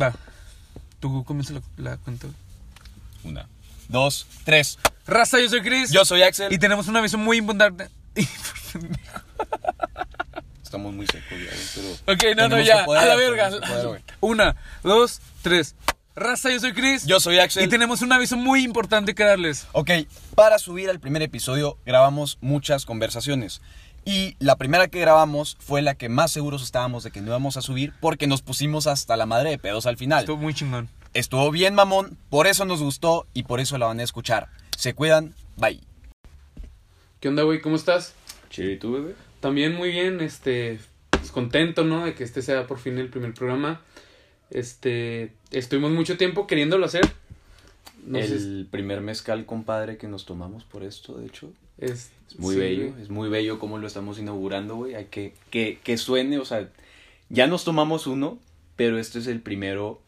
Va. Tú comienza la, la cuenta. Una, dos, tres. Raza, yo soy Chris. Yo soy Axel. Y tenemos una visión muy importante. Estamos muy secos ya, pero... ok, no, no, ya. a la verga. poder. Una, dos, tres. Raza, yo soy Chris. Yo soy Axel. Y tenemos un aviso muy importante que darles. Ok, para subir al primer episodio grabamos muchas conversaciones. Y la primera que grabamos fue la que más seguros estábamos de que no íbamos a subir porque nos pusimos hasta la madre de pedos al final. Estuvo muy chingón. Estuvo bien mamón, por eso nos gustó y por eso la van a escuchar. Se cuidan, bye. ¿Qué onda, güey? ¿Cómo estás? Chido, ¿y tú, bebé? También muy bien, este, pues contento, ¿no? De que este sea por fin el primer programa. Este, estuvimos mucho tiempo queriéndolo hacer. No el primer mezcal, compadre, que nos tomamos por esto, de hecho. es, Es muy sí, bello, güey. es muy bello cómo lo estamos inaugurando, güey. Hay que, que, que suene, o sea, ya nos tomamos uno, pero este es el primero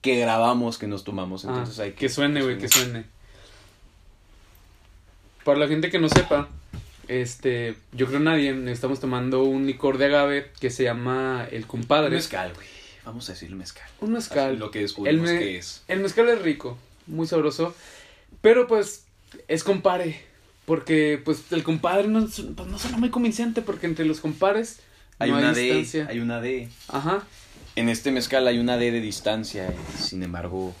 que grabamos que nos tomamos. Entonces Ah, hay que suene, güey, que suene. Para la gente que no sepa, este, yo creo nadie, estamos tomando un licor de agave que se llama el compadre. Mezcal, güey. Vamos a decir mezcal. Un mezcal. Lo que El, descubrimos me- que es. el mezcal es rico, muy sabroso, pero pues es compare, porque pues el compadre no, es- pues, no suena muy convincente, porque entre los compares Hay no una hay D, distancia. hay una D. Ajá, En este mezcal hay una D de distancia. y, Sin embargo,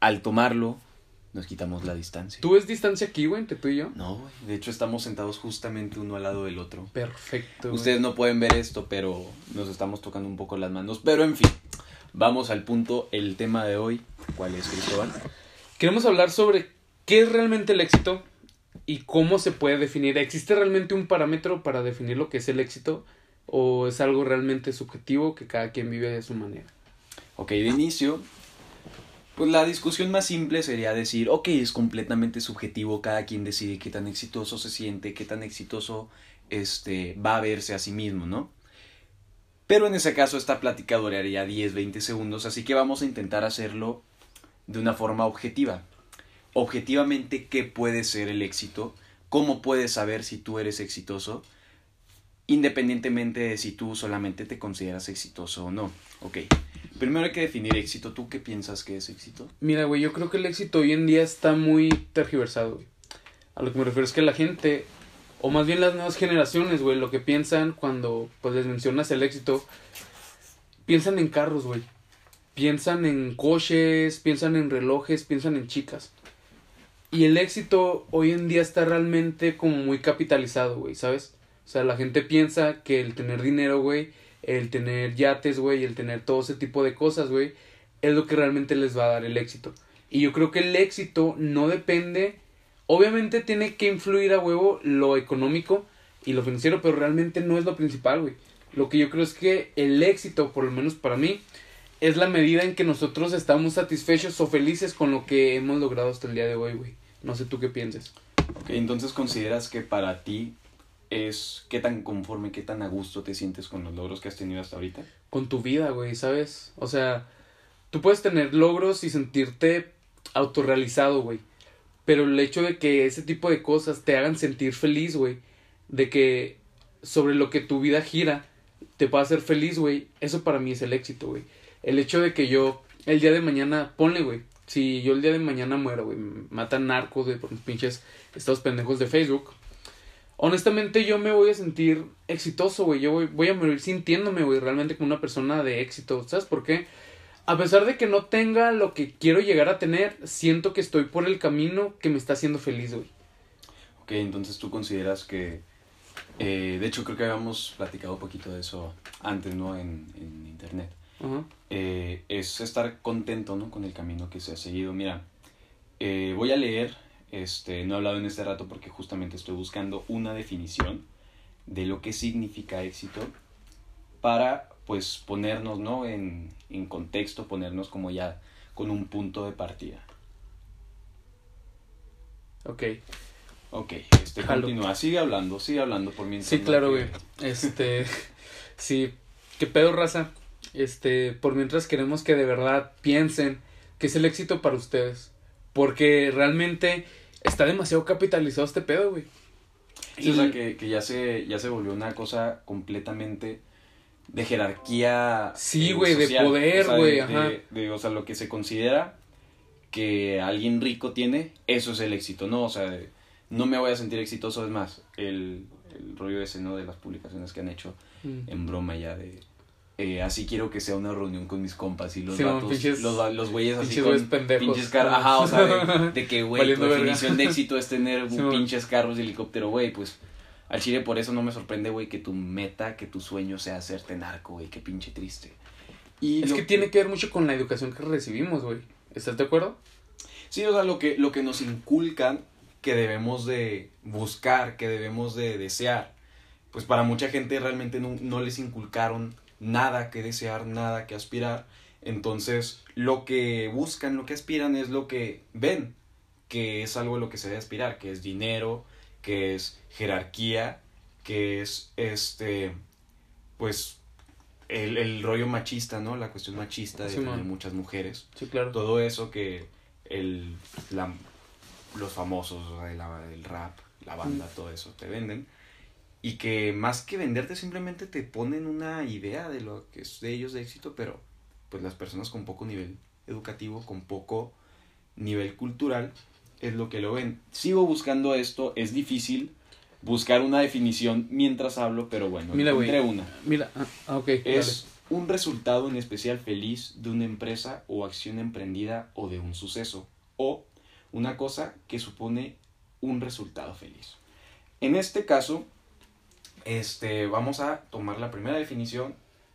al tomarlo, nos quitamos la distancia. ¿tú ves distancia aquí, güey, entre tú y yo? No, güey. De hecho, estamos sentados justamente uno al lado del otro. Perfecto. güey. Ustedes no pueden ver esto, pero nos estamos tocando un poco las manos. Pero en fin, vamos al punto. El tema de hoy, ¿cuál es, Cristóbal? Queremos hablar sobre qué es realmente el éxito y cómo se puede definir. ¿Existe realmente un parámetro para definir lo que es el éxito o es algo realmente subjetivo que cada quien vive de su manera? Ok, de inicio, pues la discusión más simple sería decir, ok, es completamente subjetivo, cada quien decide qué tan exitoso se siente, qué tan exitoso este, va a verse a sí mismo, ¿no? Pero en ese caso esta plática duraría 10, 20 segundos, así que vamos a intentar hacerlo de una forma objetiva. Objetivamente, ¿qué puede ser el éxito? ¿Cómo puedes saber si tú eres exitoso? Independientemente de si tú solamente te consideras exitoso o no. Ok. Primero hay que definir éxito. ¿Tú qué piensas que es éxito? Mira, güey, yo creo que el éxito hoy en día está muy tergiversado, güey. A lo que me refiero es que la gente, o más bien las nuevas generaciones, güey, lo que piensan cuando pues les mencionas el éxito, piensan en carros, güey. Piensan en coches, piensan en relojes, piensan en chicas. Y el éxito hoy en día está realmente como muy capitalizado, güey, ¿sabes? O sea, la gente piensa que el tener dinero, güey, el tener yates, güey, el tener todo ese tipo de cosas, güey, es lo que realmente les va a dar el éxito. Y yo creo que el éxito no depende, obviamente tiene que influir a huevo lo económico y lo financiero, pero realmente no es lo principal, güey. Lo que yo creo es que el éxito, por lo menos para mí, es la medida en que nosotros estamos satisfechos o felices con lo que hemos logrado hasta el día de hoy, güey. No sé tú qué pienses. Ok, entonces consideras que para ti es qué tan conforme, qué tan a gusto te sientes con los logros que has tenido hasta ahorita. con tu vida, güey, ¿sabes? O sea, tú puedes tener logros y sentirte autorrealizado, güey. Pero el hecho de que ese tipo de cosas te hagan sentir feliz, güey, de que sobre lo que tu vida gira te pueda hacer feliz, güey, eso para mí es el éxito, güey. El hecho de que yo el día de mañana, ponle, güey, si yo el día de mañana muero, güey, matan narcos de por mis pinches estos pendejos de Facebook. Honestamente yo me voy a sentir exitoso, güey. Yo voy, voy a morir sintiéndome, güey, realmente como una persona de éxito. ¿Sabes por qué? A pesar de que no tenga lo que quiero llegar a tener, siento que estoy por el camino que me está haciendo feliz, güey. Ok, entonces tú consideras que... eh, de hecho, creo que habíamos platicado un poquito de eso antes, ¿no? En, en internet. Eh, es estar contento, ¿no? Con el camino que se ha seguido. Mira, eh, voy a leer, este, no he hablado en este rato porque justamente estoy buscando una definición de lo que significa éxito para, pues, ponernos, ¿no? En, en contexto, ponernos como ya con un punto de partida. Ok. Ok, este Jalo. continúa, sigue hablando, sigue hablando por mientras. Sí, claro, que- güey. Este, sí, qué pedo, raza. Este, por mientras queremos que de verdad piensen que es el éxito para ustedes. Porque realmente está demasiado capitalizado este pedo, güey. Sí, o sea, que, que ya, se, ya se volvió una cosa completamente de jerarquía. Sí, eh, güey, de poder, O sea, güey, de- ajá. de- de- o sea, lo que se considera que alguien rico tiene, eso es el éxito, ¿no? O sea, no me voy a sentir exitoso, es más, el, el rollo ese, ¿no? De las publicaciones que han hecho Mm. en broma ya de... eh, así quiero que sea una reunión con mis compas y los Sí, vatos, pinches- los, los güeyes así pinches con pendejos. pinches carros, ajá, o sea, de, de que, güey, tu verga. definición de éxito es tener Sí, pinches carros de helicóptero, güey, pues al chile por eso no me sorprende, güey, que tu meta, que tu sueño sea hacerte narco, güey, qué pinche triste. Y Es lo que tiene que ver mucho con la educación que recibimos, güey. ¿Estás de acuerdo? Sí, o sea, lo que, lo que nos inculcan que debemos de buscar, que debemos de desear. Pues para mucha gente realmente no, no les inculcaron nada que desear, nada que aspirar. Entonces, lo que buscan, lo que aspiran es lo que ven, que es algo a lo que se debe aspirar, que es dinero, que es jerarquía, que es este, pues, el, el rollo machista, ¿no? La cuestión machista de Sí, tener man. muchas mujeres Sí, claro. todo eso que el la- los famosos la- el rap la banda todo eso te venden y que más que venderte simplemente te ponen una idea de lo que es de ellos de éxito pero pues las personas con poco nivel educativo con poco nivel cultural es lo que lo ven sigo buscando esto es difícil buscar una definición mientras hablo pero bueno Mira, encontré una Mira, ah, ah, ok. es un resultado en especial feliz de una empresa o acción emprendida o de un suceso o una cosa que supone un resultado feliz. En este caso, este, vamos a tomar la primera definición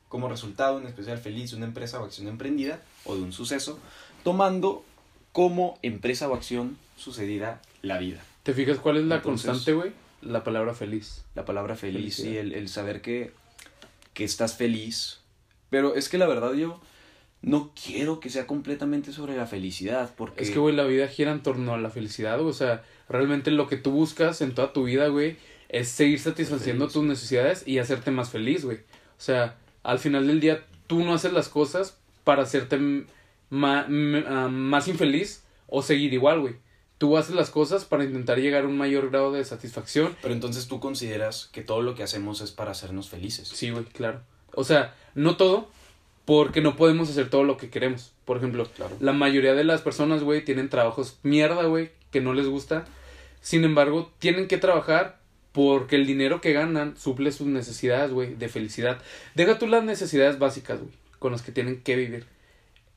como resultado en especial feliz de una empresa o acción emprendida o de un suceso, tomando como empresa o acción sucedida la vida. ¿Te fijas cuál es la Entonces- constante, güey? La palabra feliz. La palabra feliz y el, el saber que, que estás feliz. Pero es que la verdad yo no quiero que sea completamente sobre la felicidad. Porque Es que, güey, la vida gira en torno a la felicidad. O sea, realmente lo que tú buscas en toda tu vida, güey, es seguir satisfaciendo tus necesidades y hacerte más feliz, güey. O sea, al final del día, tú no haces las cosas para hacerte ma- ah, más infeliz o seguir igual, güey. Tú haces las cosas para intentar llegar a un mayor grado de satisfacción. Pero entonces tú consideras que todo lo que hacemos es para hacernos felices. Sí, güey, claro. O sea, no todo, porque no podemos hacer todo lo que queremos. Por ejemplo, Claro. la mayoría de las personas, güey, tienen trabajos mierda, güey, que no les gusta. Sin embargo, tienen que trabajar porque el dinero que ganan suple sus necesidades, güey, de felicidad. Deja tú las necesidades básicas, güey, con las que tienen que vivir.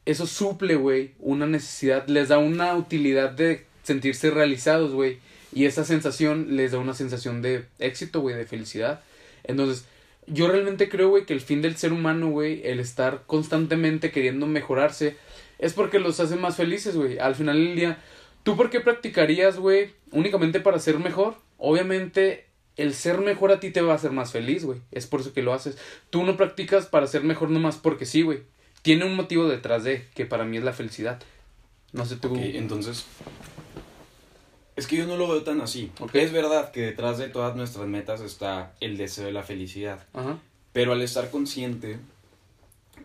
Eso suple, güey, una necesidad, les da una utilidad de sentirse realizados, güey. Y esa sensación les da una sensación de éxito, güey, de felicidad. Entonces, yo realmente creo, güey, que el fin del ser humano, güey, el estar constantemente queriendo mejorarse, es porque los hace más felices, güey. Al final del día, ¿tú por qué practicarías, güey, únicamente para ser mejor? Obviamente, el ser mejor a ti te va a hacer más feliz, güey. Es por eso que lo haces. Tú no practicas para ser mejor nomás porque sí, güey. Tiene un motivo detrás de, que para mí es la felicidad. No sé tú. Entonces. Es que yo no lo veo tan así. Ok. Es verdad que detrás de todas nuestras metas está el deseo de la felicidad. Ajá. Pero al estar consciente,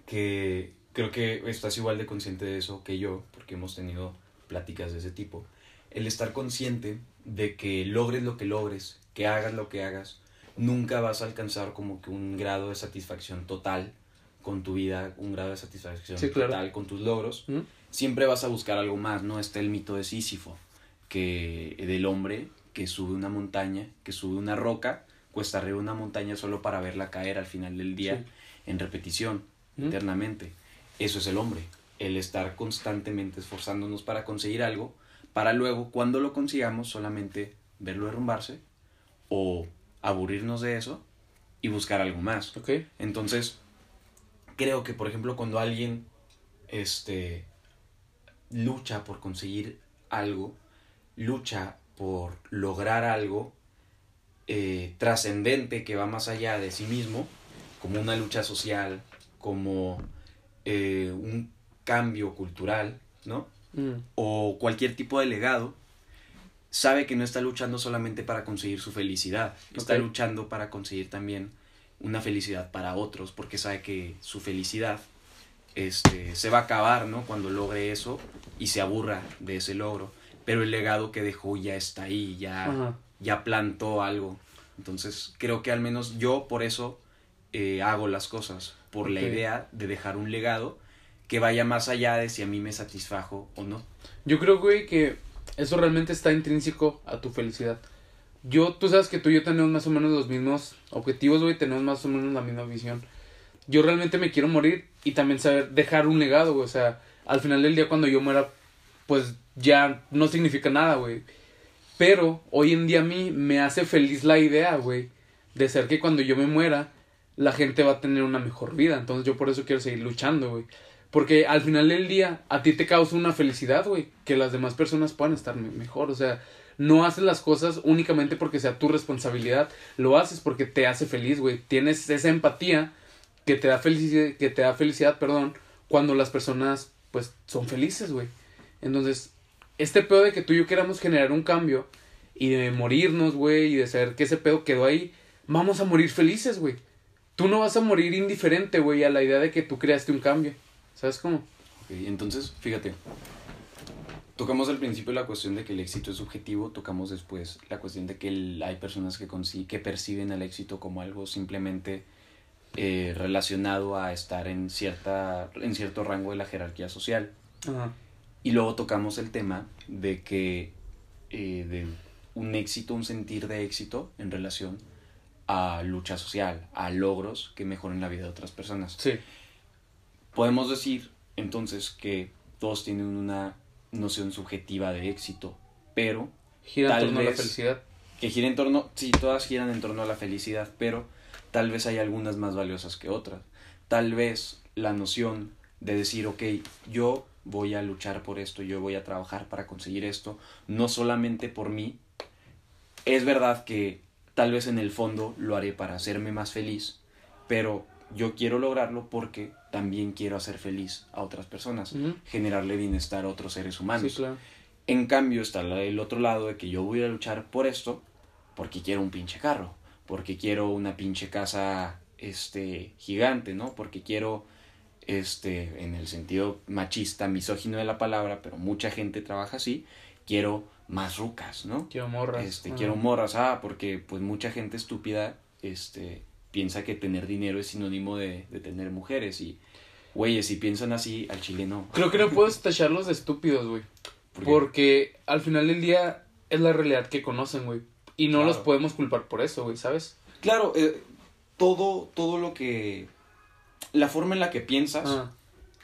que creo que estás igual de consciente de eso que yo, porque hemos tenido pláticas de ese tipo, el estar consciente de que logres lo que logres, que hagas lo que hagas, nunca vas a alcanzar como que un grado de satisfacción total con tu vida, un grado de satisfacción Sí, claro. total con tus logros. ¿Mm? Siempre vas a buscar algo más, ¿no? Está el mito de Sísifo, que del hombre que sube una montaña, que sube una roca, cuesta arriba una montaña solo para verla caer al final del día Sí. en repetición, ¿Mm? eternamente. Eso es el hombre, el estar constantemente esforzándonos para conseguir algo, para luego, cuando lo consigamos, solamente verlo derrumbarse o aburrirnos de eso y buscar algo más. Entonces, creo que, por ejemplo, cuando alguien este, lucha por conseguir algo, lucha por lograr algo eh, trascendente que va más allá de sí mismo, como una lucha social, como eh, un cambio cultural, ¿no? Mm. o cualquier tipo de legado, sabe que no está luchando solamente para conseguir su felicidad, está luchando para conseguir también una felicidad para otros, porque sabe que su felicidad este, se va a acabar, ¿no? Cuando logre eso y se aburra de ese logro, pero el legado que dejó ya está ahí, ya, Ajá. ya plantó algo. Entonces, creo que al menos yo por eso eh, hago las cosas, por la idea de dejar un legado que vaya más allá de si a mí me satisfajo o no. Yo creo, güey, que eso realmente está intrínseco a tu felicidad. Yo, tú sabes que tú y yo tenemos más o menos los mismos objetivos, güey, tenemos más o menos la misma visión. Yo realmente me quiero morir y también saber dejar un legado, güey. O sea, al final del día cuando yo muera, pues ya no significa nada, güey. Pero hoy en día a mí me hace feliz la idea, güey, de ser que cuando yo me muera, la gente va a tener una mejor vida. Entonces yo por eso quiero seguir luchando, güey. Porque al final del día, a ti te causa una felicidad, güey, que las demás personas puedan estar me- mejor. O sea, no haces las cosas únicamente porque sea tu responsabilidad, lo haces porque te hace feliz, güey. Tienes esa empatía que te da felicidad, que te da felicidad, perdón, cuando las personas, pues, son felices, güey. Entonces, este pedo de que tú y yo queramos generar un cambio y de morirnos, güey, y de saber que ese pedo quedó ahí, vamos a morir felices, güey. Tú no vas a morir indiferente, güey, a la idea de que tú creaste un cambio. ¿Sabes cómo? Ok, entonces, fíjate. Tocamos al principio la cuestión de que el éxito es subjetivo, tocamos después la cuestión de que el- hay personas que, que perciben el éxito como algo simplemente eh, relacionado a estar en, cierta, en cierto rango de la jerarquía social. Ajá. Y luego tocamos el tema de que eh, de un éxito, un sentir de éxito en relación a lucha social, a logros que mejoren la vida de otras personas. Sí. Podemos decir entonces que todos tienen una noción subjetiva de éxito, pero Gira en torno a la felicidad. que gira en torno, sí, todas giran en torno a la felicidad, pero tal vez hay algunas más valiosas que otras. Tal vez la noción de decir, ok, yo voy a luchar por esto, yo voy a trabajar para conseguir esto, no solamente por mí. Es verdad que tal vez en el fondo lo haré para hacerme más feliz, pero yo quiero lograrlo porque también quiero hacer feliz a otras personas, generarle bienestar a otros seres humanos. Sí, claro. En cambio está el otro lado de que yo voy a luchar por esto porque quiero un pinche carro, porque quiero una pinche casa este gigante, ¿no? Porque quiero este en el sentido machista, misógino de la palabra, pero mucha gente trabaja así, quiero más rucas, ¿no? Quiero morras. Este, quiero morras, ah, porque pues mucha gente estúpida este piensa que tener dinero es sinónimo de, de tener mujeres y güeyes, si piensan así, al chile no. Creo que no puedes tacharlos de estúpidos, güey. Porque- Porque al final del día es la realidad que conocen, güey. Y no Claro. los podemos culpar por eso, güey, ¿sabes? Claro, eh, todo, todo lo que... La forma en la que piensas Ah,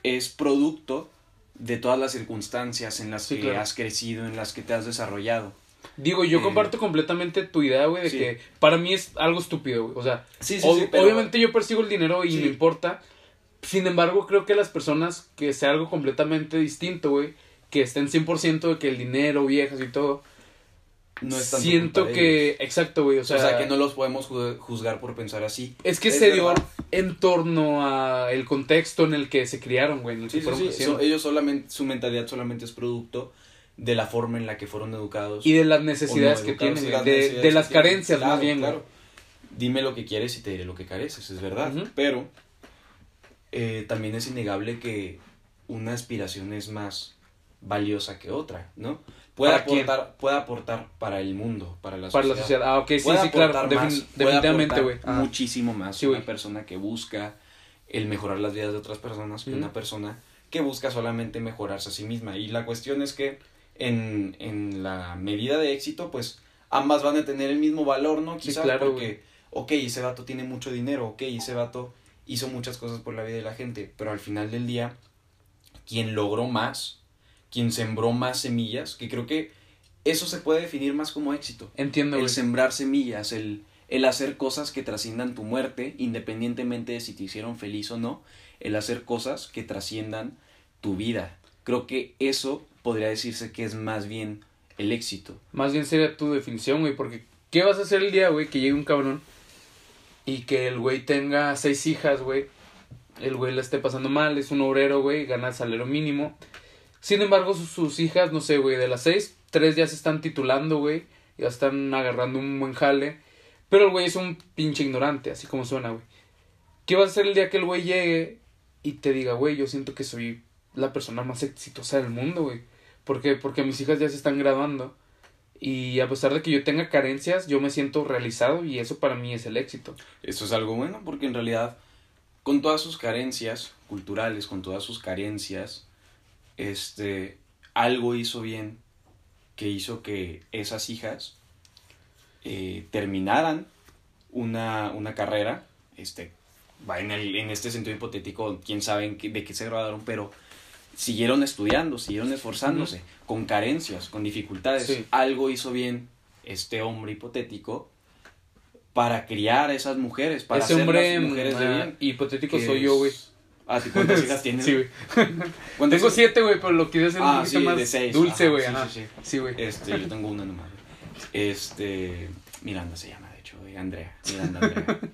es producto de todas las circunstancias en las Sí, que claro. has crecido, en las que te has desarrollado. Digo, yo Eh, comparto completamente tu idea, güey, de sí. que para mí es algo estúpido, güey. O sea, Sí, ob- obviamente yo persigo el dinero y me importa. Sin embargo, creo que las personas que sea algo completamente distinto, güey, que estén 100% de que el dinero, viejas y todo, No es tanto siento que, exacto, güey, o O sea, sea, que no los podemos ju- juzgar por pensar así. es que Es se dio en torno a el contexto en el que se criaron, güey, en el que Sí, sí, sí. so- ellos solamente, su mentalidad solamente es producto de la forma en la que fueron educados. y de las necesidades no que tienen, güey, las de, de las carencias más Claro, bien, güey. claro. Dime lo que quieres y te diré lo que careces, es verdad. Pero eh, también es innegable que una aspiración es más valiosa que otra, ¿no? Puede ¿Para aportar, puede aportar para el mundo, para la Para sociedad. la sociedad. Ah, ok, sí, Puede sí, claro. más, definitivamente, güey. Muchísimo más Sí, una persona que busca el mejorar las vidas de otras personas que una persona que busca solamente mejorarse a sí misma. Y la cuestión es que en, en la medida de éxito, pues ambas van a tener el mismo valor, ¿no? Sí, Quizás claro, porque, ok, ese vato tiene mucho dinero, ok, ese vato hizo muchas cosas por la vida de la gente, pero al final del día, quien logró más, quien sembró más semillas, que creo que eso se puede definir más como éxito Entiendo, el sembrar semillas, el, el hacer cosas que trasciendan tu muerte, independientemente de si te hicieron feliz o no, el hacer cosas que trasciendan tu vida. Creo que eso podría decirse que es más bien el éxito. Más bien sería tu definición, güey, porque ¿qué vas a hacer el día, güey, que llegue un cabrón y que el güey tenga seis hijas, güey? El güey la esté pasando mal, es un obrero, güey, gana el salario mínimo. Sin embargo, sus, hijas, no sé, güey, de las seis, tres ya se están titulando, güey, ya están agarrando un buen jale. Pero el güey es un pinche ignorante, así como suena, güey. ¿Qué vas a hacer el día que el güey llegue y te diga, güey, yo siento que soy la persona más exitosa del mundo, güey? ¿Por qué? Porque mis hijas ya se están graduando Y a pesar de que yo tenga carencias, yo me siento realizado y eso para mí es el éxito. Eso es algo bueno porque en realidad, con todas sus carencias culturales, con todas sus carencias, este, algo hizo bien que hizo que esas hijas eh, terminaran una, una carrera, este, va en, el, en este sentido hipotético, quién sabe de qué se graduaron, pero siguieron estudiando, siguieron esforzándose, con carencias, con dificultades. Sí. Algo hizo bien este hombre hipotético para criar a esas mujeres, para Ese mujeres de ah, bien. hipotético soy yo, güey. Ah, ¿sí? ¿cuántas hijas tienes? Sí, güey. ¿Cuántas Tengo siete, güey, pero lo quieres hacer Ah, sí, más de seis. dulce, güey. sí, ajá. sí, güey. Este, yo tengo una nomás. Este, Miranda se llama, de hecho, güey, Andrea. Miranda Andrea.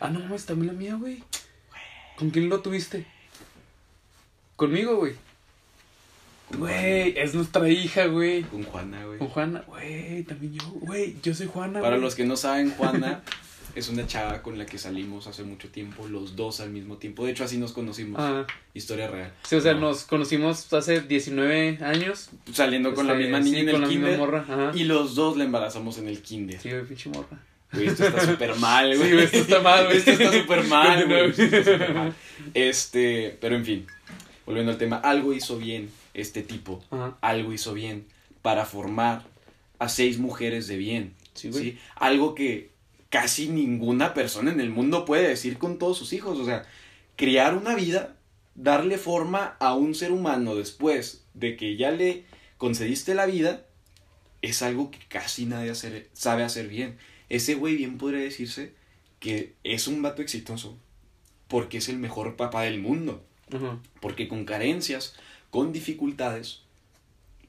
Ah, no mames, también la mía, güey. ¿Con quién lo tuviste? Conmigo, güey. Güey, es nuestra hija, güey. Con Juana, güey. Con Juana, güey, también yo, güey, yo soy Juana. Para los que no saben, Juana es una chava con la que salimos hace mucho tiempo, los dos al mismo tiempo. De hecho, así nos conocimos. Ah, Historia real. sí, o sea, No, nos conocimos hace 19 años. Saliendo con la Este, misma niña sí, en con el misma morra, ajá. Y los dos la embarazamos en el kinder. Sí, güey, pinche morra. Güey, esto está súper mal, güey. Sí, esto está mal, güey. Esto está súper mal, güey. Continúa. Esto está súper mal. Este, pero en fin, volviendo al tema, algo hizo bien este tipo. Ajá. Algo hizo bien para formar a seis mujeres de bien. Sí, güey. ¿sí? Algo que casi ninguna persona en el mundo puede decir con todos sus hijos. O sea, criar una vida, darle forma a un ser humano después de que ya le concediste la vida, es algo que casi nadie hacer- sabe hacer bien. Ese güey bien podría decirse que es un vato exitoso porque es el mejor papá del mundo. Porque con carencias, con dificultades,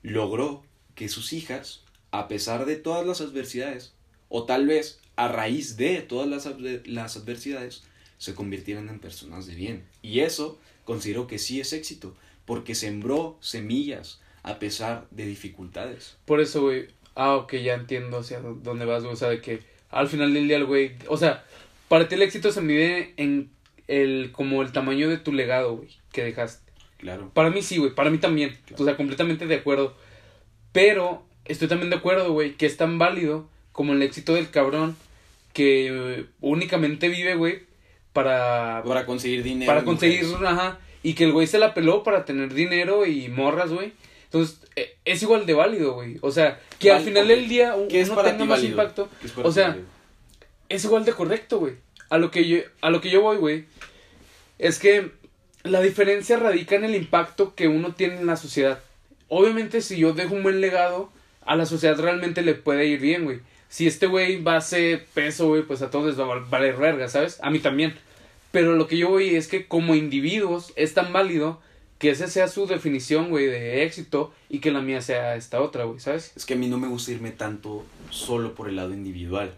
logró que sus hijas, a pesar de todas las adversidades, o tal vez a raíz de todas las, las adversidades, se convirtieran en personas de bien. Y eso considero que sí es éxito, porque sembró semillas a pesar de dificultades. Por eso, güey. Ah, ok, ya entiendo hacia dónde vas, güey. O sea, de que al final del día, güey. O sea, para ti el éxito se mide en el. como el tamaño de tu legado, güey, que dejaste. Claro. Para mí sí, güey. Para mí también. Claro. O sea, completamente de acuerdo. Pero estoy también de acuerdo, güey, que es tan válido como el éxito del cabrón que únicamente vive, güey, para. Para conseguir dinero. para conseguir, mujeres. ajá. Y que el güey se la peló para tener dinero y morras, güey. Entonces, eh, es igual de válido, güey. O sea, que al final del día ¿Qué es uno tenga más válido? impacto. ¿Qué es para O sea, válido? es igual de correcto, güey. A lo que yo, a lo que yo voy, güey, es que la diferencia radica en el impacto que uno tiene en la sociedad. Obviamente, si yo dejo un buen legado, a la sociedad realmente le puede ir bien, güey. Si este güey va a hacer peso, güey, pues a todos les va a val- valer verga, ¿sabes? A mí también. Pero lo que yo voy es que como individuos es tan válido que esa sea su definición, güey, de éxito y que la mía sea esta otra, güey, ¿sabes? Es que a mí no me gusta irme tanto solo por el lado individual.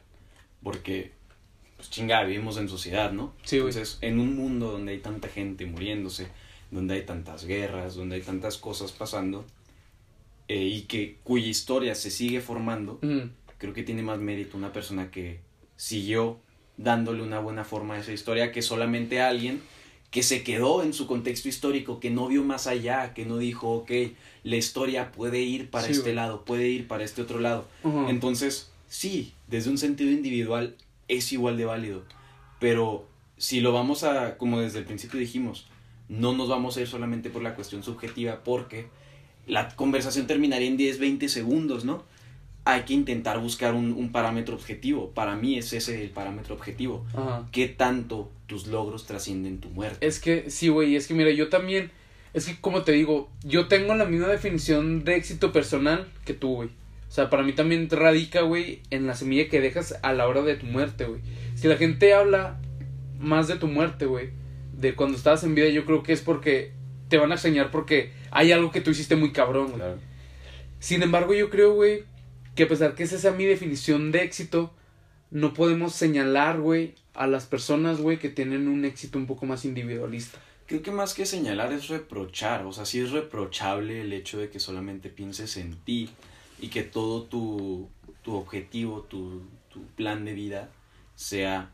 Porque, pues chingada, vivimos en sociedad, ¿no? Sí, güey. Entonces, en un mundo donde hay tanta gente muriéndose, donde hay tantas guerras, donde hay tantas cosas pasando, eh, y que cuya historia se sigue formando, Mm, creo que tiene más mérito una persona que siguió dándole una buena forma a esa historia que solamente alguien que se quedó en su contexto histórico, que no vio más allá, que no dijo, ok, la historia puede ir para Sí, este güey. lado, puede ir para este otro lado. Entonces, sí, desde un sentido individual es igual de válido, pero si lo vamos a, como desde el principio dijimos, no nos vamos a ir solamente por la cuestión subjetiva porque la conversación terminaría en 10, 20 segundos, ¿no? Hay que intentar buscar un, un parámetro objetivo. Para mí es ese el parámetro objetivo. Ajá. ¿Qué tanto tus logros trascienden tu muerte? Es que, sí, güey, es que mira, yo también, es que como te digo, yo tengo la misma definición de éxito personal que tú, güey. O sea, para mí también radica, güey, en la semilla que dejas a la hora de tu muerte, güey. Si la gente habla más de tu muerte, güey, de cuando estabas en vida, yo creo que es porque te van a extrañar porque hay algo que tú hiciste muy cabrón, güey. Claro. Sin embargo, yo creo, güey, que a pesar que esa sea mi definición de éxito, no podemos señalar, güey, a las personas, güey, que tienen un éxito un poco más individualista. Creo que más que señalar es reprochar, o sea, sí es reprochable el hecho de que solamente pienses en ti y que todo tu, tu objetivo, tu, tu plan de vida sea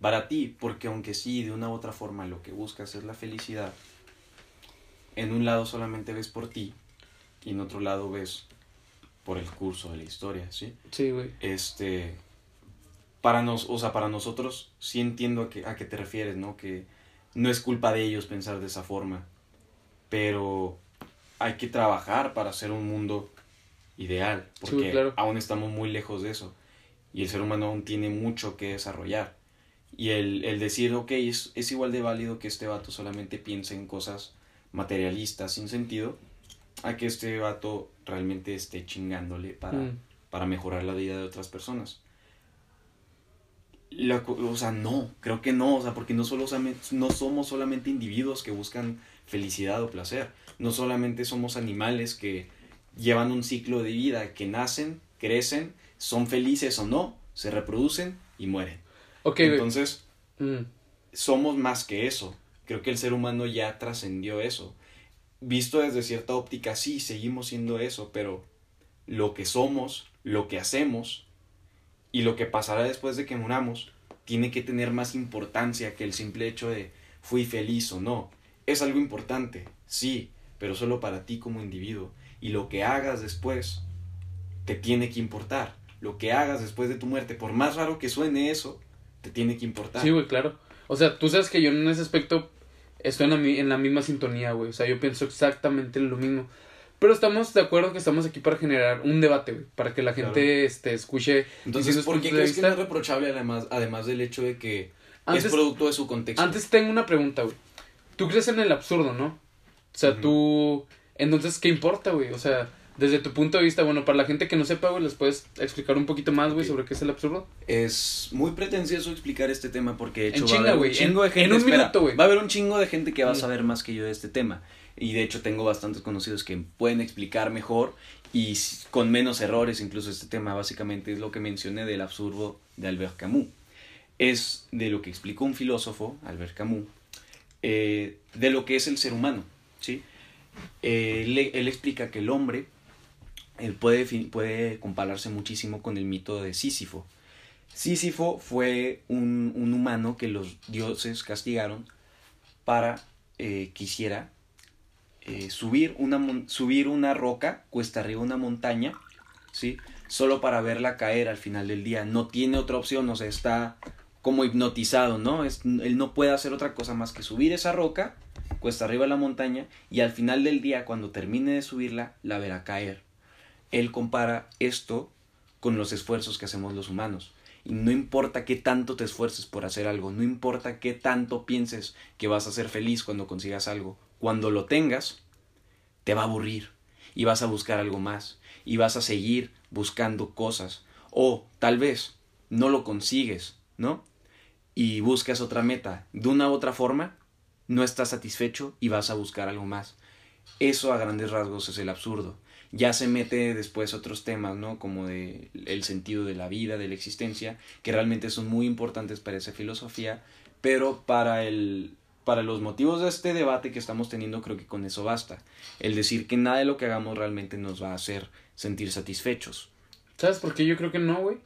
para ti, porque aunque sí, de una u otra forma lo que buscas es la felicidad, en un lado solamente ves por ti y en otro lado ves por el curso de la historia, ¿sí? Sí, güey. Este, para nos, o sea, para nosotros sí entiendo a, qué a qué te refieres, ¿no? Que no es culpa de ellos pensar de esa forma, pero hay que trabajar para hacer un mundo ideal, porque Sí, claro. aún estamos muy lejos de eso y el ser humano aún tiene mucho que desarrollar. Y el, el decir, ok, es, es igual de válido que este vato solamente piense en cosas materialistas sin sentido, a que este vato realmente esté chingándole para, Mm. para mejorar la vida de otras personas. La o sea, no, creo que no, o sea, porque no, solo, no somos solamente individuos que buscan felicidad o placer, no solamente somos animales que llevan un ciclo de vida, que nacen, crecen, son felices o no, se reproducen y mueren. Ok, güey. Entonces, Mm. somos más que eso. Creo que el ser humano ya trascendió eso. Visto desde cierta óptica, sí, seguimos siendo eso, pero lo que somos, lo que hacemos y lo que pasará después de que muramos tiene que tener más importancia que el simple hecho de fui feliz o no. Es algo importante, sí, pero solo para ti como individuo. Y lo que hagas después te tiene que importar. Lo que hagas después de tu muerte, por más raro que suene eso, te tiene que importar. Sí, güey, claro. O sea, tú sabes que yo en ese aspecto estoy en la, en la misma sintonía, güey. O sea, yo pienso exactamente lo mismo. Pero estamos de acuerdo que estamos aquí para generar un debate, güey. Para que la gente Claro. este, escuche. Entonces, ¿por qué crees que no es reprochable además, además del hecho de que Antes- es producto de su contexto? Antes tengo una pregunta, güey. Tú crees en el absurdo, ¿no? O sea, Ujú. tú. Entonces, ¿qué importa, güey? O sea, desde tu punto de vista, bueno, para la gente que no sepa, güey, ¿les puedes explicar un poquito más, güey, sobre qué es el absurdo? Es muy pretencioso explicar este tema porque de hecho En va chinga, a haber güey, un chingo en- de gente. en un espera, minuto, güey. Va a haber un chingo de gente que va a Mm. saber más que yo de este tema. Y de hecho tengo bastantes conocidos que pueden explicar mejor y con menos errores incluso este tema. Básicamente es lo que mencioné del absurdo de Albert Camus. Es de lo que explicó un filósofo, Albert Camus, eh, de lo que es el ser humano. ¿sí? Eh, él, explica que el hombre él puede, puede compararse muchísimo con el mito de Sísifo. Sísifo fue un, un humano que los dioses castigaron para eh, que hiciera eh, subir, una, subir una roca cuesta arriba una montaña, ¿sí? Solo para verla caer al final del día. No tiene otra opción, o sea, está como hipnotizado, ¿no? Es, él no puede hacer otra cosa más que subir esa roca cuesta arriba la montaña y al final del día, cuando termine de subirla, la verá caer. Él compara esto con los esfuerzos que hacemos los humanos. Y no importa qué tanto te esfuerces por hacer algo, no importa qué tanto pienses que vas a ser feliz cuando consigas algo, cuando lo tengas, te va a aburrir y vas a buscar algo más y vas a seguir buscando cosas. O tal vez no lo consigues, ¿no? Y buscas otra meta. De una u otra forma, no estás satisfecho y vas a buscar algo más. Eso a grandes rasgos es el absurdo. Ya se mete después otros temas, ¿no? Como de el sentido de la vida, de la existencia, que realmente son muy importantes para esa filosofía, pero para el para los motivos de este debate que estamos teniendo creo que con eso basta. El decir que nada de lo que hagamos realmente nos va a hacer sentir satisfechos. ¿Sabes por qué yo creo que no, güey?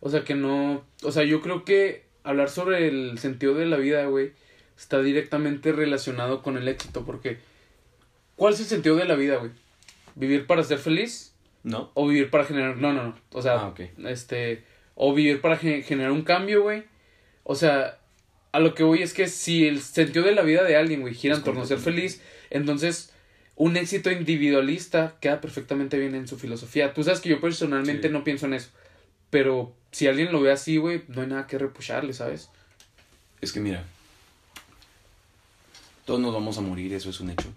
O sea, que no. O sea, yo creo que hablar sobre el sentido de la vida, güey, está directamente relacionado con el éxito. Porque, ¿cuál es el sentido de la vida, güey? ¿Vivir para ser feliz? ¿No? ¿O vivir para generar.? No, no, no. O sea, Ah, este. O vivir para ge- generar un cambio, güey. O sea, a lo que voy es que si el sentido de la vida de alguien, güey, gira en torno a ser feliz, entonces un éxito individualista queda perfectamente bien en su filosofía. Tú sabes que yo personalmente Sí. no pienso en eso. Pero si alguien lo ve así, güey, no hay nada que repucharle, ¿sabes? Es que mira, todos nos vamos a morir, eso es un hecho.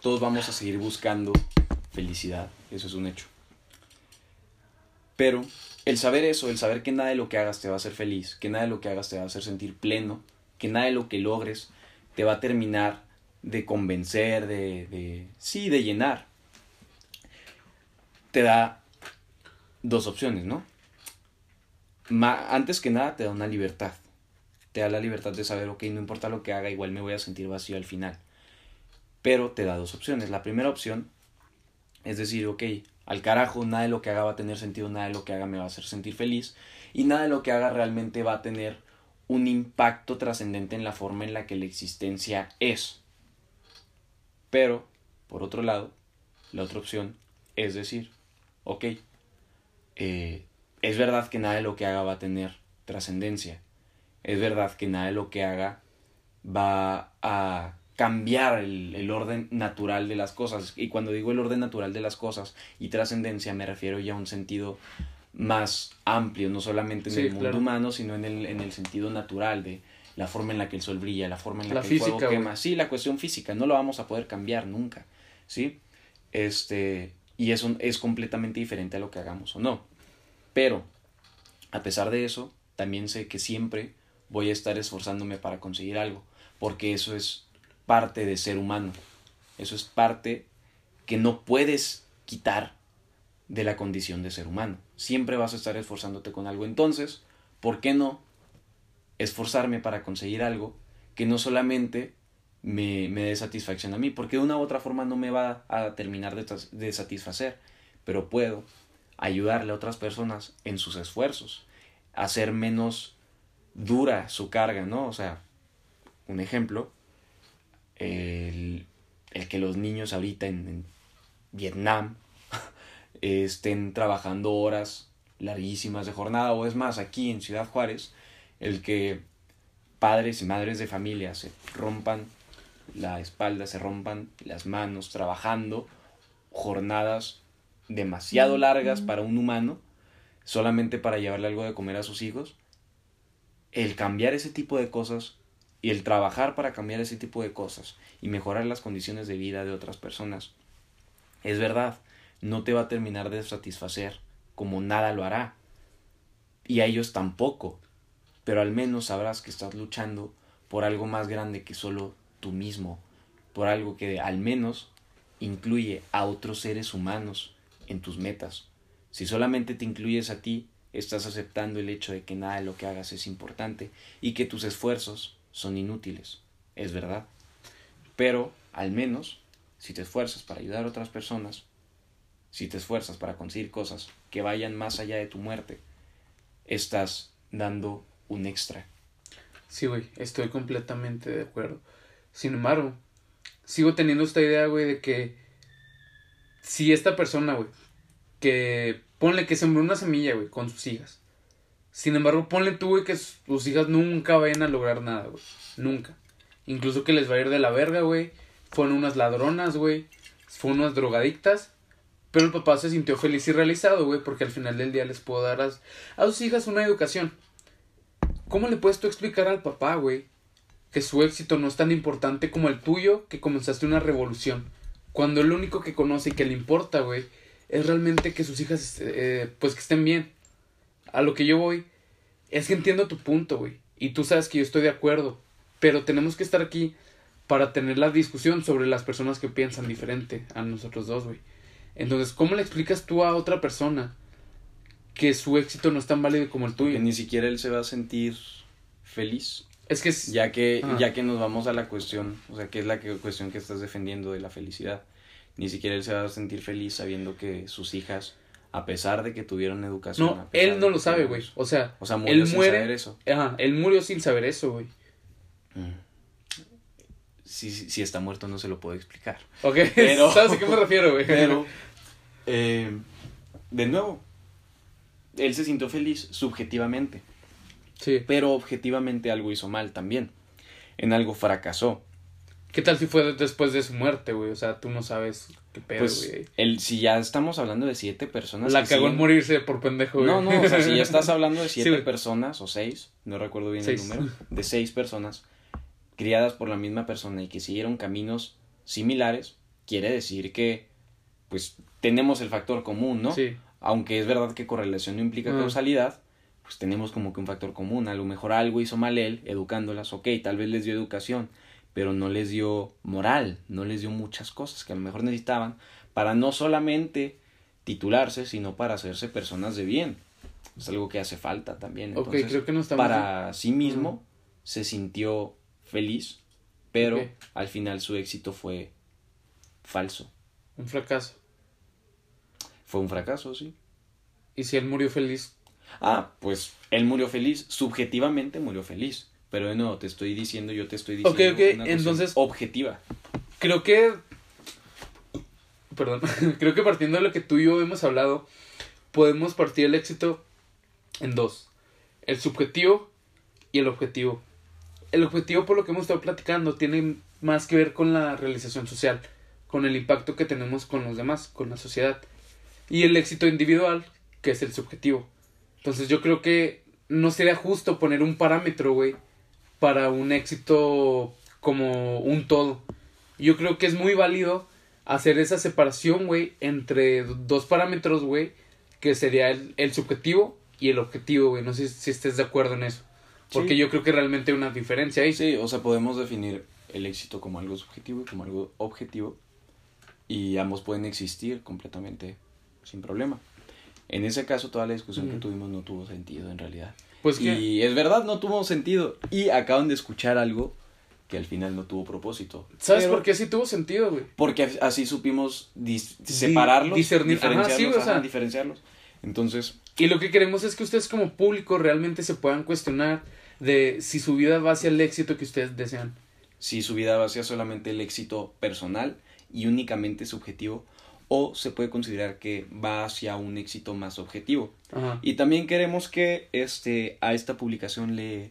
Todos vamos a seguir buscando felicidad, eso es un hecho. Pero el saber eso, el saber que nada de lo que hagas te va a hacer feliz, que nada de lo que hagas te va a hacer sentir pleno, que nada de lo que logres te va a terminar de convencer, de, sí, de llenar, te da dos opciones, ¿no? Antes que nada te da una libertad te da la libertad de saber, ok, no importa lo que haga, igual me voy a sentir vacío al final. Pero te da dos opciones. La primera opción es decir, ok, al carajo, nada de lo que haga va a tener sentido, nada de lo que haga me va a hacer sentir feliz y nada de lo que haga realmente va a tener un impacto trascendente en la forma en la que la existencia es. Pero, por otro lado, la otra opción es decir, ok, eh, es verdad que nada de lo que haga va a tener trascendencia, es verdad que nada de lo que haga va a cambiar el, el, orden natural de las cosas. Y cuando digo el orden natural de las cosas y trascendencia me refiero ya a un sentido más amplio, no solamente en Sí, el mundo claro. humano, sino en el, en el sentido natural de la forma en la que el sol brilla, la forma en la, La que física, el fuego quema. Sí, la cuestión física, no lo vamos a poder cambiar nunca, ¿sí? Este, y eso es completamente diferente a lo que hagamos o no. Pero, a pesar de eso, también sé que siempre voy a estar esforzándome para conseguir algo, porque eso es parte de ser humano. Eso es parte que no puedes quitar de la condición de ser humano. Siempre vas a estar esforzándote con algo. Entonces, ¿por qué no esforzarme para conseguir algo que no solamente me, me dé satisfacción a mí? Porque de una u otra forma no me va a terminar de, satisfacer, pero puedo ayudarle a otras personas en sus esfuerzos, hacer menos dura su carga, ¿no? O sea, un ejemplo, el, el que los niños ahorita en, en Vietnam estén trabajando horas larguísimas de jornada, o es más, aquí en Ciudad Juárez, el que padres y madres de familia se rompan la espalda, se rompan las manos trabajando jornadas demasiado largas para un humano, solamente para llevarle algo de comer a sus hijos, el cambiar ese tipo de cosas y el trabajar para cambiar ese tipo de cosas y mejorar las condiciones de vida de otras personas, es verdad, no te va a terminar de satisfacer como nada lo hará. Y a ellos tampoco, pero al menos sabrás que estás luchando por algo más grande que solo tú mismo, por algo que al menos incluye a otros seres humanos en tus metas. Si solamente te incluyes a ti, estás aceptando el hecho de que nada de lo que hagas es importante y que tus esfuerzos son inútiles. Es verdad. Pero, al menos, si te esfuerzas para ayudar a otras personas, si te esfuerzas para conseguir cosas que vayan más allá de tu muerte, estás dando un extra. Sí, güey, estoy completamente de acuerdo. Sin embargo, sigo teniendo esta idea, güey, de que si esta persona, güey, que ponle que sembró una semilla, güey, con sus hijas. Sin embargo, ponle tú, güey, que sus hijas nunca vayan a lograr nada, güey. Nunca. Incluso que les va a ir de la verga, güey. Fueron unas ladronas, güey. Fueron unas drogadictas. Pero el papá se sintió feliz y realizado, güey, porque al final del día les puedo dar a, a sus hijas una educación. ¿Cómo le puedes tú explicar al papá, güey, que su éxito no es tan importante como el tuyo, que comenzaste una revolución? Cuando el único que conoce y que le importa, güey, es realmente que sus hijas, eh, pues que estén bien. A lo que yo voy, es que entiendo tu punto, güey, y tú sabes que yo estoy de acuerdo, pero tenemos que estar aquí para tener la discusión sobre las personas que piensan diferente a nosotros dos, güey. Entonces, ¿cómo le explicas tú a otra persona que su éxito no es tan válido como el Que tuyo? ni siquiera él se va a sentir feliz, Es que es- ya que, ya que nos vamos a la cuestión, o sea, que es la que- cuestión que estás defendiendo de la felicidad. Ni siquiera él se va a sentir feliz sabiendo que sus hijas, a pesar de que tuvieron educación... No, él no lo sabe, güey. O sea, O sea, murió él sin muere. saber eso. Ajá, él murió sin saber eso, güey. Mm. Si, si, si está muerto no se lo puedo explicar. Ok, Pero- ¿sabes a qué me refiero, güey? Pero, eh, de nuevo, él se sintió feliz subjetivamente, Sí. pero objetivamente algo hizo mal también. En algo fracasó. ¿Qué tal si fue después de su muerte, güey? O sea, tú no sabes qué pedo, Pues, güey. el, si ya estamos hablando de siete personas. La que cagó en morirse por pendejo, güey. No, no, o sea, si ya estás hablando de siete personas o seis, no recuerdo bien Seis. el número, de seis personas criadas por la misma persona y que siguieron caminos similares, quiere decir que, pues, tenemos el factor común, ¿no? Sí. aunque es verdad que correlación no implica Ah. causalidad, pues tenemos como que un factor común. A lo mejor algo hizo mal él, educándolas, ok, tal vez les dio educación, pero no les dio moral, no les dio muchas cosas que a lo mejor necesitaban para no solamente titularse, sino para hacerse personas de bien. Es algo que hace falta también. Entonces, creo que no estamos... para sí mismo se sintió feliz, pero al final su éxito fue falso. Un fracaso. Fue un fracaso, sí. Y si él murió feliz, Ah, pues él murió feliz, subjetivamente murió feliz. Pero de nuevo, te estoy diciendo, yo te estoy diciendo. Ok, ok, una cuestión entonces- Objetiva. creo que perdón, creo que partiendo de lo que tú y yo hemos hablado, podemos partir el éxito en dos. El subjetivo y el objetivo. El objetivo, por lo que hemos estado platicando, tiene más que ver con la realización social, con el impacto que tenemos con los demás, con la sociedad. Y el éxito individual, que es el subjetivo. Entonces yo creo que no sería justo poner un parámetro, güey, para un éxito como un todo. Yo creo que es muy válido hacer esa separación, güey, entre dos parámetros, güey, que sería el, el subjetivo y el objetivo, güey. No sé si estés de acuerdo en eso. Porque Sí. yo creo que realmente hay una diferencia ahí. Sí, o sea, podemos definir el éxito como algo subjetivo y como algo objetivo. Y ambos pueden existir completamente sin problema. En ese caso, toda la discusión que Mm. tuvimos no tuvo sentido en realidad. Pues que... Y es verdad, no tuvo sentido. Y acaban de escuchar algo que al final no tuvo propósito. ¿Sabes Pero- por qué sí tuvo sentido, güey? Porque así supimos dis- separarlos, discernir. Ajá, diferenciarlos, sí, o sea. ajá, diferenciarlos. Entonces, Y lo que queremos es que ustedes como público realmente se puedan cuestionar de si su vida va hacia el éxito que ustedes desean. si su vida va hacia solamente el éxito personal y únicamente subjetivo, o se puede considerar que va hacia un éxito más objetivo. Ajá. Y también queremos que este, a esta publicación le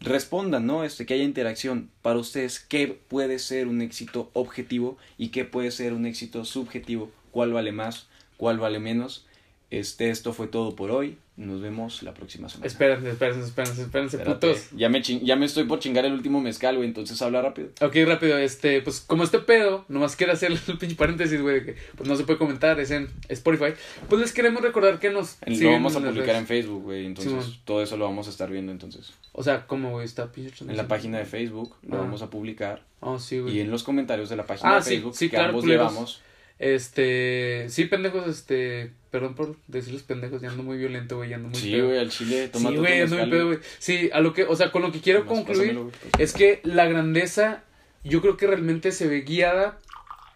respondan, ¿no? Este, que haya interacción para ustedes, qué puede ser un éxito objetivo y qué puede ser un éxito subjetivo, cuál vale más, cuál vale menos. Este, esto fue todo por hoy. Nos vemos la próxima semana. Espérense, espérense, espérense, espérense, Espérate, putos. Ya me, chin- ya me estoy por chingar el último mezcal, güey, entonces habla rápido. Ok, rápido, este, pues como este pedo, nomás quiero hacer el pinche paréntesis, güey, que pues no se puede comentar, es en Spotify. Pues les queremos recordar que nos Lo vamos a publicar en. Facebook, güey. Entonces, todo eso lo vamos a estar viendo entonces. O sea, ¿cómo, güey? Está pinche En la página de Facebook lo Ah. vamos a publicar. Oh, sí, güey. Y en los comentarios de la página Ah, de sí, Facebook sí, que claro, ambos culeros. llevamos. Este, sí, pendejos, este, perdón por decirles pendejos, ya ando muy violento, güey, ya ando muy Sí, güey, al chile, toma Sí, güey, ando muy pedo, güey. Sí, a lo que, o sea, con lo que quiero concluir pásamelo. es que la grandeza, yo creo que realmente se ve guiada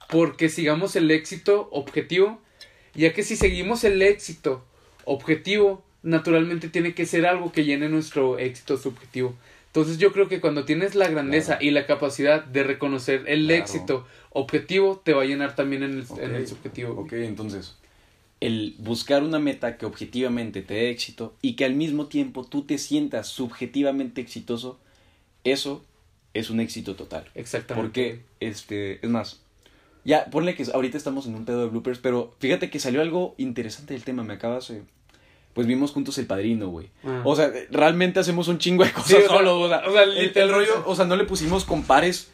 porque sigamos el éxito objetivo, ya que si seguimos el éxito objetivo, naturalmente tiene que ser algo que llene nuestro éxito subjetivo. Entonces yo creo que cuando tienes la grandeza Claro. y la capacidad de reconocer el Claro. éxito objetivo, te va a llenar también en el, en el Ok, subjetivo. Ok, entonces, el buscar una meta que objetivamente te dé éxito y que al mismo tiempo tú te sientas subjetivamente exitoso, eso es un éxito total. Exactamente. Porque, este, es más, ya, ponle que ahorita estamos en un pedo de bloopers, pero fíjate que salió algo interesante del tema, me acabas de... Pues vimos juntos El Padrino, güey. Ah. O sea, realmente hacemos un chingo de cosas Sí, o sea, solo, o sea, o sea, el, el rollo, o sea, no le pusimos compares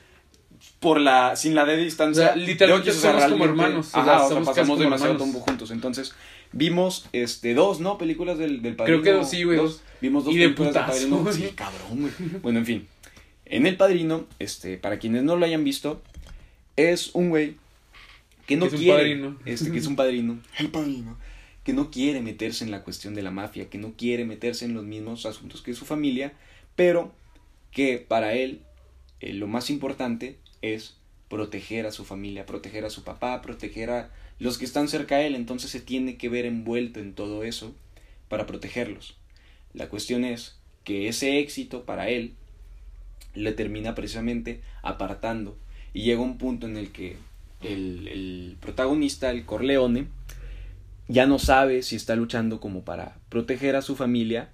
por la, sin la de distancia. O sea, literalmente Yo, o sea, somos como hermanos, o sea, Ajá, o sea, somos casi pasamos demasiado hermanos. tiempo juntos. Entonces, vimos, este, dos, ¿no? Películas del, del Creo Padrino. que dos, sí, güey, dos. Vimos dos Y de películas del putazo, Padrino. güey. Sí, cabrón, güey. Bueno, en fin. En El Padrino, este, para quienes no lo hayan visto, es un güey que no Es un quiere, padrino. este, que es un padrino, el padrino, que no quiere meterse en la cuestión de la mafia, que no quiere meterse en los mismos asuntos que su familia, pero que para él eh, lo más importante es proteger a su familia, proteger a su papá, proteger a los que están cerca a él, entonces se tiene que ver envuelto en todo eso para protegerlos. La cuestión es que ese éxito para él le termina precisamente apartando y llega un punto en el que el, el protagonista, el Corleone, ya no sabe si está luchando como para proteger a su familia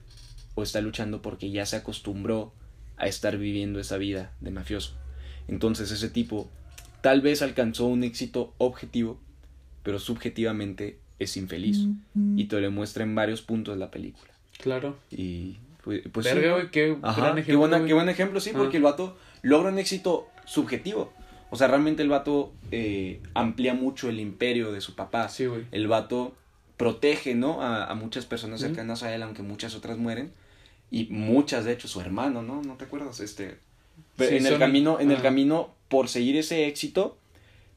o está luchando porque ya se acostumbró a estar viviendo esa vida de mafioso. Entonces ese tipo tal vez alcanzó un éxito objetivo, pero subjetivamente es infeliz. Y te lo muestra en varios puntos de la película. Claro. Y pues, pues sí, Verga, güey, qué Ajá, gran qué, ejemplo, buena- qué buen ejemplo, sí, Ah. porque el vato logra un éxito subjetivo. O sea, realmente el vato eh, amplía mucho el imperio de su papá. Sí, güey. El vato protege, ¿no? A, a muchas personas cercanas a él, aunque muchas otras mueren. Y muchas, de hecho, su hermano, ¿no? ¿No te acuerdas? Este, Sí, en el son- camino, en el camino, por seguir ese éxito,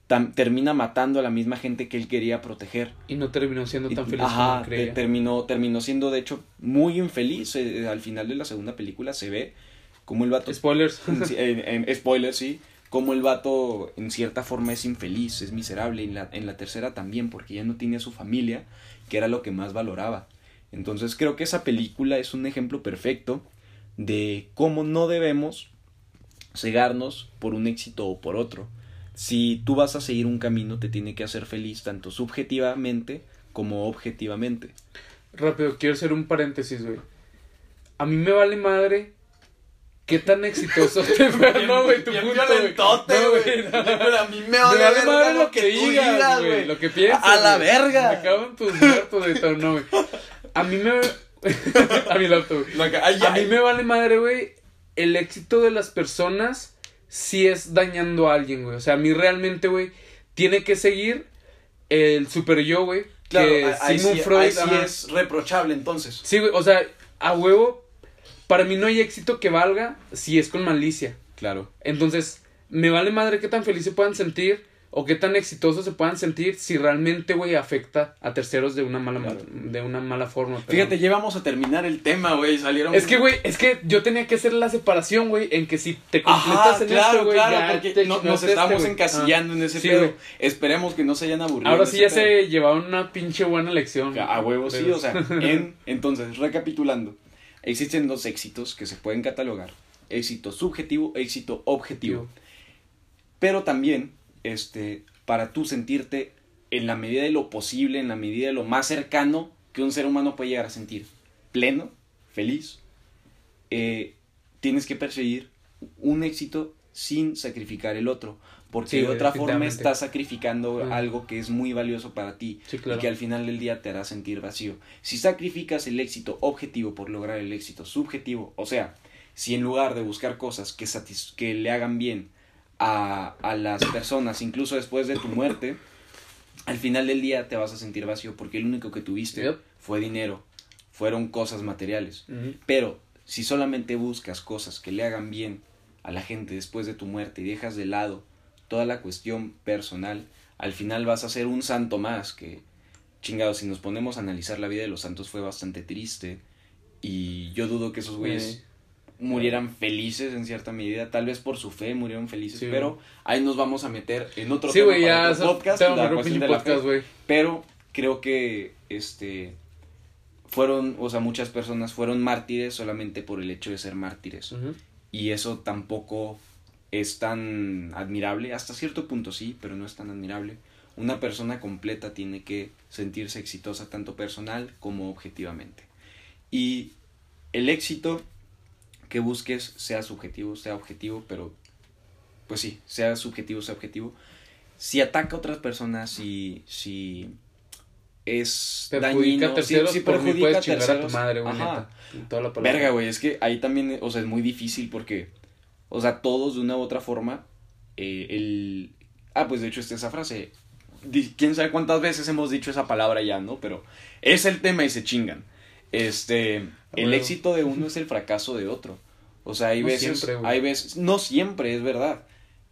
tam- termina matando a la misma gente que él quería proteger. Y no terminó siendo tan feliz Ajá, como creía. terminó, terminó siendo de hecho muy infeliz. eh, al final de la segunda película se ve como el vato. Spoilers. Sí, en, en- spoiler, sí. Como el vato en cierta forma es infeliz, es miserable. Y en la, en la tercera también, porque ya no tiene a su familia, que era lo que más valoraba. Entonces creo que esa película es un ejemplo perfecto de cómo no debemos cegarnos por un éxito o por otro. Si tú vas a seguir un camino, te tiene que hacer feliz tanto subjetivamente como objetivamente. Rápido, quiero hacer un paréntesis, güey. A mí me vale madre qué tan exitoso te fue. No, güey, tu punto, violentote, güey. no. Pero a mí me Me vale vale verga madre lo que tú digas, güey. Lo que piensas. A la verga. Me en tus muertos, pero No, güey. A mí me. a mi laptop, güey. Lo que- ay, A ay. mí me vale madre, güey. El éxito de las personas sí es dañando a alguien, güey. O sea, a mí realmente, güey, tiene que seguir el super yo, güey. Claro, que ahí Sigmund sí, Freud. ahí sí ajá. es reprochable entonces. Sí, güey, o sea, a huevo, para mí no hay éxito que valga si es con malicia. Claro. Entonces, me vale madre qué tan feliz se puedan sentir o qué tan exitosos se puedan sentir si realmente, güey, afecta a terceros de una mala, Claro. de una mala forma. perdón. Fíjate, ya vamos a terminar el tema, güey. Salieron. Es que, güey, es que yo tenía que hacer la separación, güey, en que si te completas Ajá, en claro, esto, güey, claro, ya porque te no- chingaste nos estamos encasillando Ah. en ese Sí, pedo. Esperemos que no se hayan aburrido. Ahora sí ya pedo. se llevaron una pinche buena lección. A huevo sí, Pero- o sea, en, entonces, recapitulando, existen dos éxitos que se pueden catalogar, éxito subjetivo, éxito objetivo. Pero también, este, para tú sentirte en la medida de lo posible, en la medida de lo más cercano que un ser humano puede llegar a sentir, pleno, feliz, eh, tienes que perseguir un éxito sin sacrificar el otro, porque Sí, de otra forma estás sacrificando algo que es muy valioso para ti Sí, claro. y que al final del día te hará sentir vacío. Si sacrificas el éxito objetivo por lograr el éxito subjetivo, o sea, si en lugar de buscar cosas que, que le hagan bien a, a las personas, incluso después de tu muerte, al final del día te vas a sentir vacío porque lo único que tuviste Yep. fue dinero, fueron cosas materiales. Pero si solamente buscas cosas que le hagan bien a la gente después de tu muerte y dejas de lado toda la cuestión personal, al final vas a ser un santo más que, chingados, si nos ponemos a analizar la vida de los santos fue bastante triste y yo dudo que esos güeyes. Murieran felices en cierta medida, tal vez por su fe murieron felices, Sí, pero ahí nos vamos a meter en otro Sí, tema para ya. otro podcast, tengo la cuestión de la fe. podcast. Pero creo que este fueron, o sea, muchas personas fueron mártires solamente por el hecho de ser mártires. Y eso tampoco es tan admirable, hasta cierto punto sí, pero no es tan admirable. Una persona completa tiene que sentirse exitosa tanto personal como objetivamente. Y el éxito que busques sea subjetivo, sea objetivo, pero pues sí, sea subjetivo, sea objetivo. Si ataca a otras personas, si, si es Perjudica dañino, a terceros, por mí perjudica a puedes chingar a tu madre, güey, ajá. neta. En Toda la palabra. Verga, güey, es que ahí también, o sea, es muy difícil porque, o sea, todos de una u otra forma, eh, el... Ah, pues de hecho está esa frase. Quién sabe cuántas veces hemos dicho esa palabra ya, ¿no? Pero es el tema y se chingan. Este, el éxito de uno es el fracaso de otro. O sea, hay No veces, siempre, hay veces, no siempre es verdad,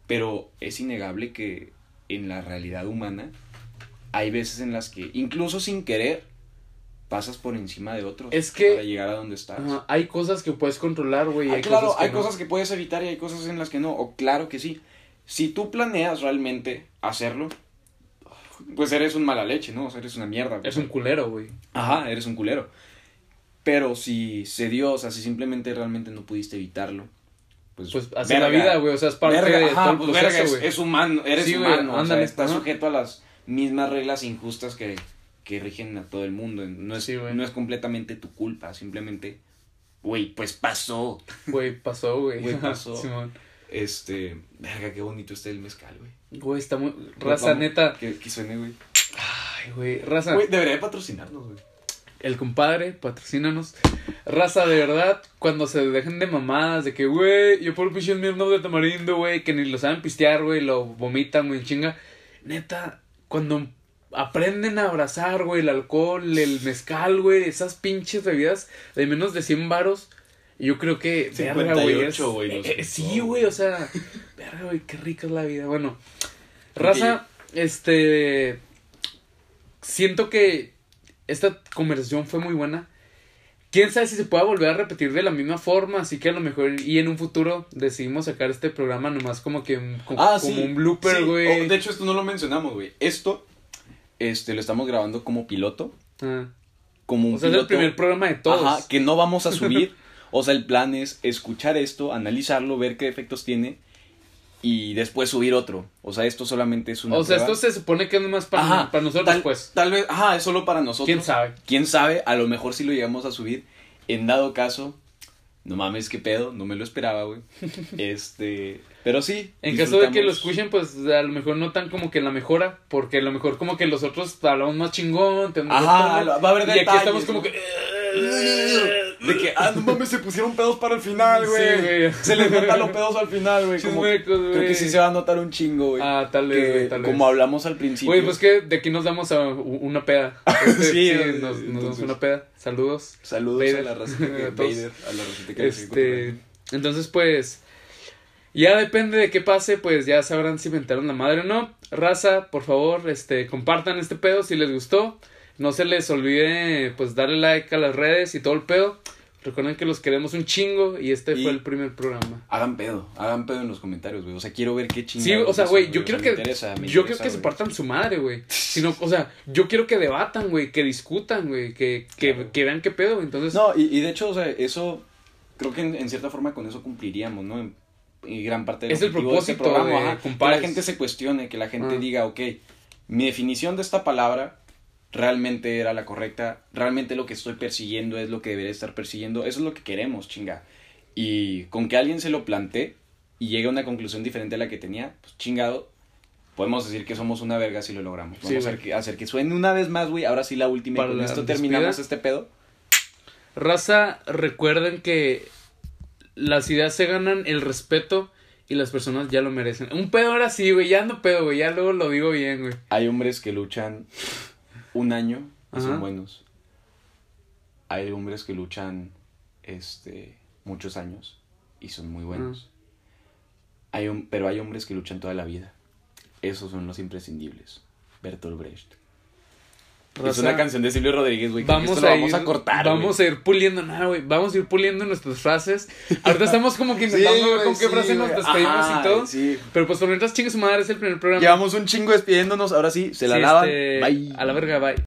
pero es innegable que en la realidad humana hay veces en las que, incluso sin querer, pasas por encima de otros Es que- para llegar a donde estás. Hay cosas que puedes controlar, güey. Ah, hay claro, cosas que hay no. cosas que puedes evitar y hay cosas en las que no. O claro que sí. Si tú planeas realmente hacerlo, pues eres un mala leche, ¿no? O sea, eres una mierda. Es un culero, güey. Ajá, eres un culero. Pero si se dio, o sea, si simplemente realmente no pudiste evitarlo, pues. Pues así es la verga. vida, güey. O sea, es parte Verga, de ajá, todo el pues, proceso, verga, es, es humano, eres Sí, humano, o sea, ándale, estás sujeto a las mismas reglas injustas que, que rigen a todo el mundo. No es, Sí, no es completamente tu culpa, simplemente, güey, pues pasó. Güey, pasó, güey. Güey, pasó. Simón. Este, verga, qué bonito está el mezcal, güey. Güey, está muy. Raza, Vamos, neta. Que, que suene, güey. Ay, güey. Raza. Güey, debería de patrocinarnos, güey. El compadre, patrocínanos. Raza, de verdad, cuando se dejen de mamadas, de que, güey, yo por pinche Smirnoff de tamarindo, güey, que ni lo saben pistear, güey, lo vomitan, güey, chinga. Neta, cuando aprenden a abrazar, güey, el alcohol, el mezcal, güey, esas pinches bebidas de menos de 100 varos, yo creo que, verga, güey, es- 58, güey, eh, eh, sí, güey, o sea, verga, güey, qué rica es la vida. Bueno, raza, este, siento que esta conversación fue muy buena. Quién sabe si se pueda volver a repetir de la misma forma, así que a lo mejor y en un futuro decidimos sacar este programa nomás como que un- como, Ah, como sí. un blooper, Sí, güey. oh, de hecho, esto no lo mencionamos, güey. Esto, este, lo estamos grabando como piloto. Ah. Como un O sea, es el piloto. primer programa de todos. Ajá, que no vamos a subir. o sea, el plan es escuchar esto, analizarlo, ver qué defectos tiene y después subir otro. O sea, esto solamente es una O sea, prueba. esto se supone que es más para, Ajá, para nosotros, tal, pues. Tal vez, ajá, es solo para nosotros. ¿Quién sabe? Quién sabe, a lo mejor si lo llegamos a subir. En dado caso, no mames, qué pedo, no me lo esperaba, güey. Este, pero sí. En caso de que lo escuchen, pues a lo mejor no tan como que la mejora, porque a lo mejor como que los otros hablamos más chingón, tenemos Ajá, va a haber Y aquí estamos como que... De que, ah, no mames, se pusieron pedos para el final, güey. Sí, güey. Se les notan los pedos al final, güey. como- güey. Creo que sí se va a notar un chingo, güey. Ah, tal vez, Que, güey, tal vez. como hablamos al principio. Güey, pues que de aquí nos damos a una peda. Este, Sí, sí, eh, nos, nos damos una peda. Saludos. Saludos Vader. a la racita que. Vader, a la que Este, entonces pues ya depende de qué pase, pues ya sabrán si inventaron la madre o no. Raza, por favor, este compartan este pedo si les gustó. No se les olvide pues darle like a las redes y todo el pedo. Recuerden que los queremos un chingo y este Y- fue el primer programa. Hagan pedo, hagan pedo en los comentarios, güey. O sea, quiero ver qué chingados. Sí, o sea, güey, yo quiero que interesa, yo quiero que se partan su madre, güey. Sino, o sea, yo quiero que debatan, güey, que discutan, güey, que, que, Claro. que vean qué pedo, entonces No, y, y de hecho, o sea, eso. Creo que en, en cierta forma con eso cumpliríamos, ¿no? En- y gran parte del Es el objetivo de este propósito de ajá, que la gente se cuestione, que la gente Ah. diga, ok, mi definición de esta palabra realmente era la correcta, realmente lo que estoy persiguiendo es lo que debería estar persiguiendo, eso es lo que queremos, chinga. Y con que alguien se lo plantee y llegue a una conclusión diferente a la que tenía, pues chingado, podemos decir que somos una verga si lo logramos. Sí, Vamos a hacer que, hacer que suene una vez más, güey, ahora sí la última, y con esto terminamos este pedo. Raza, recuerden que las ideas se ganan el respeto y las personas ya lo merecen. Un pedo ahora sí, güey, ya ando pedo, güey, ya luego lo digo bien, güey. Hay hombres que luchan un año y Ajá. son buenos. Hay hombres que luchan este muchos años y son muy buenos. Hay un, pero hay hombres que luchan toda la vida. Esos son los imprescindibles. Bertolt Brecht. Es Raza, una canción de Silvio Rodríguez, güey. Vamos esto a, lo ir, vamos a cortar. Vamos güey. a ir puliendo, nada, güey. Vamos a ir puliendo nuestras frases. Ahorita estamos como que intentando ver güey, con qué sí, frase nos despedimos Ajá, y todo. sí. Pero pues por mientras chingue su madre, es el primer programa. Llevamos un chingo despidiéndonos. Ahora sí, se la Sí, lavan. este, Bye. A la verga, bye.